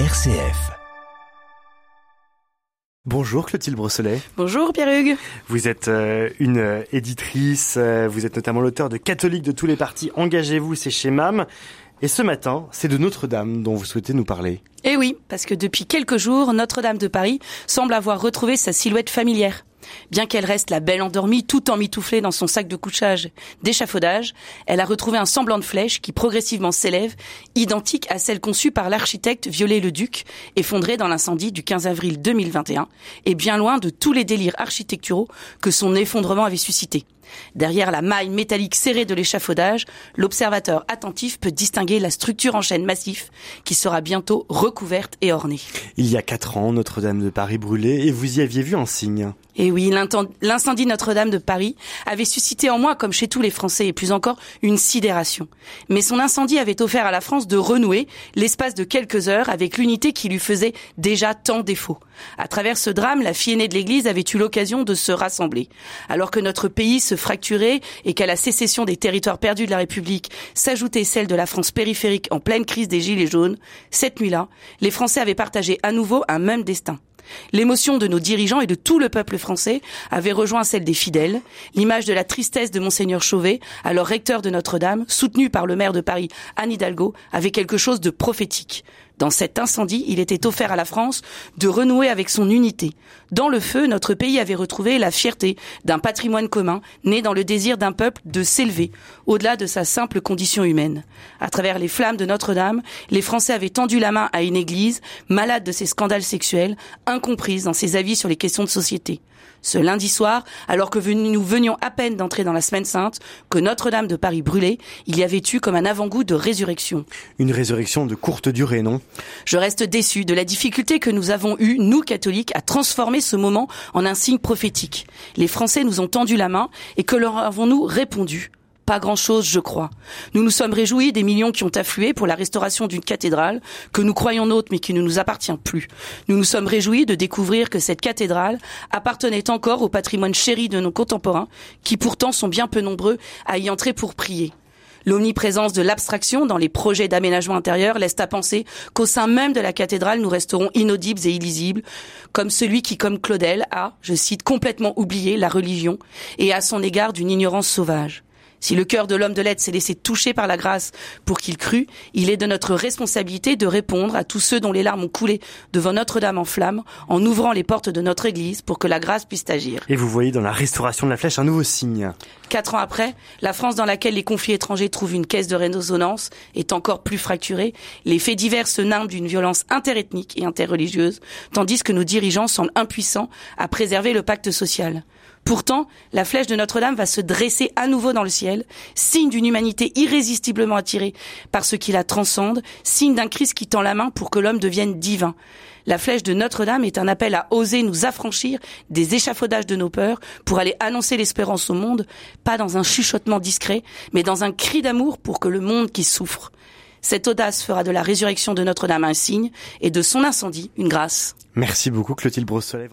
RCF. Bonjour Clotilde Brosselet. Bonjour Pierre-Hugues. Vous êtes euh, une euh, éditrice, euh, vous êtes notamment l'auteur de Catholiques de tous les partis, Engagez-vous, c'est chez MAM. Et ce matin, c'est de Notre-Dame dont vous souhaitez nous parler. Eh oui, parce que depuis quelques jours, Notre-Dame de Paris semble avoir retrouvé sa silhouette familière. Bien qu'elle reste la belle endormie tout en mitouflée dans son sac de couchage d'échafaudage, elle a retrouvé un semblant de flèche qui progressivement s'élève, identique à celle conçue par l'architecte Viollet-le-Duc, effondrée dans l'incendie du 15 avril 2021, et bien loin de tous les délires architecturaux que son effondrement avait suscité. Derrière la maille métallique serrée de l'échafaudage, l'observateur attentif peut distinguer la structure en chaîne massif qui sera bientôt recouverte et ornée. Il y a quatre ans, Notre-Dame de Paris brûlait et vous y aviez vu un signe. Et oui, l'incendie Notre-Dame de Paris avait suscité en moi, comme chez tous les Français et plus encore, une sidération. Mais son incendie avait offert à la France de renouer, l'espace de quelques heures, avec l'unité qui lui faisait déjà tant défaut. À travers ce drame, la fille aînée de l'Église avait eu l'occasion de se rassembler. Alors que notre pays se fracturait et qu'à la sécession des territoires perdus de la République s'ajoutait celle de la France périphérique en pleine crise des Gilets jaunes, cette nuit-là, les Français avaient partagé à nouveau un même destin. L'émotion de nos dirigeants et de tout le peuple français avait rejoint celle des fidèles. L'image de la tristesse de Monseigneur Chauvet, alors recteur de Notre-Dame, soutenu par le maire de Paris, Anne Hidalgo, avait quelque chose de prophétique. Dans cet incendie, il était offert à la France de renouer avec son unité. Dans le feu, notre pays avait retrouvé la fierté d'un patrimoine commun, né dans le désir d'un peuple de s'élever, au-delà de sa simple condition humaine. À travers les flammes de Notre-Dame, les Français avaient tendu la main à une église, malade de ses scandales sexuels, incomprise dans ses avis sur les questions de société. Ce lundi soir, alors que nous venions à peine d'entrer dans la semaine sainte, que Notre-Dame de Paris brûlait, il y avait eu comme un avant-goût de résurrection. Une résurrection de courte durée, non? Je reste déçu de la difficulté que nous avons eue, nous catholiques, à transformer ce moment en un signe prophétique. Les Français nous ont tendu la main et que leur avons-nous répondu? Pas grand-chose, je crois. Nous nous sommes réjouis des millions qui ont afflué pour la restauration d'une cathédrale que nous croyons nôtre mais qui ne nous appartient plus. Nous nous sommes réjouis de découvrir que cette cathédrale appartenait encore au patrimoine chéri de nos contemporains qui pourtant sont bien peu nombreux à y entrer pour prier. L'omniprésence de l'abstraction dans les projets d'aménagement intérieur laisse à penser qu'au sein même de la cathédrale, nous resterons inaudibles et illisibles, comme celui qui, comme Claudel, a, je cite, complètement oublié la religion et à son égard d'une ignorance sauvage. Si le cœur de l'homme de lettres s'est laissé toucher par la grâce pour qu'il crût, il est de notre responsabilité de répondre à tous ceux dont les larmes ont coulé devant Notre-Dame en flammes, en ouvrant les portes de notre Église pour que la grâce puisse agir. Et vous voyez dans la restauration de la flèche un nouveau signe. Quatre ans après, la France dans laquelle les conflits étrangers trouvent une caisse de résonance est encore plus fracturée. Les faits divers se nimbent d'une violence interethnique et interreligieuse, tandis que nos dirigeants semblent impuissants à préserver le pacte social. Pourtant, la flèche de Notre-Dame va se dresser à nouveau dans le ciel, signe d'une humanité irrésistiblement attirée par ce qui la transcende, signe d'un Christ qui tend la main pour que l'homme devienne divin. La flèche de Notre-Dame est un appel à oser nous affranchir des échafaudages de nos peurs pour aller annoncer l'espérance au monde, pas dans un chuchotement discret, mais dans un cri d'amour pour que le monde qui souffre. Cette audace fera de la résurrection de Notre-Dame un signe et de son incendie une grâce. Merci beaucoup Clotilde Brossolet.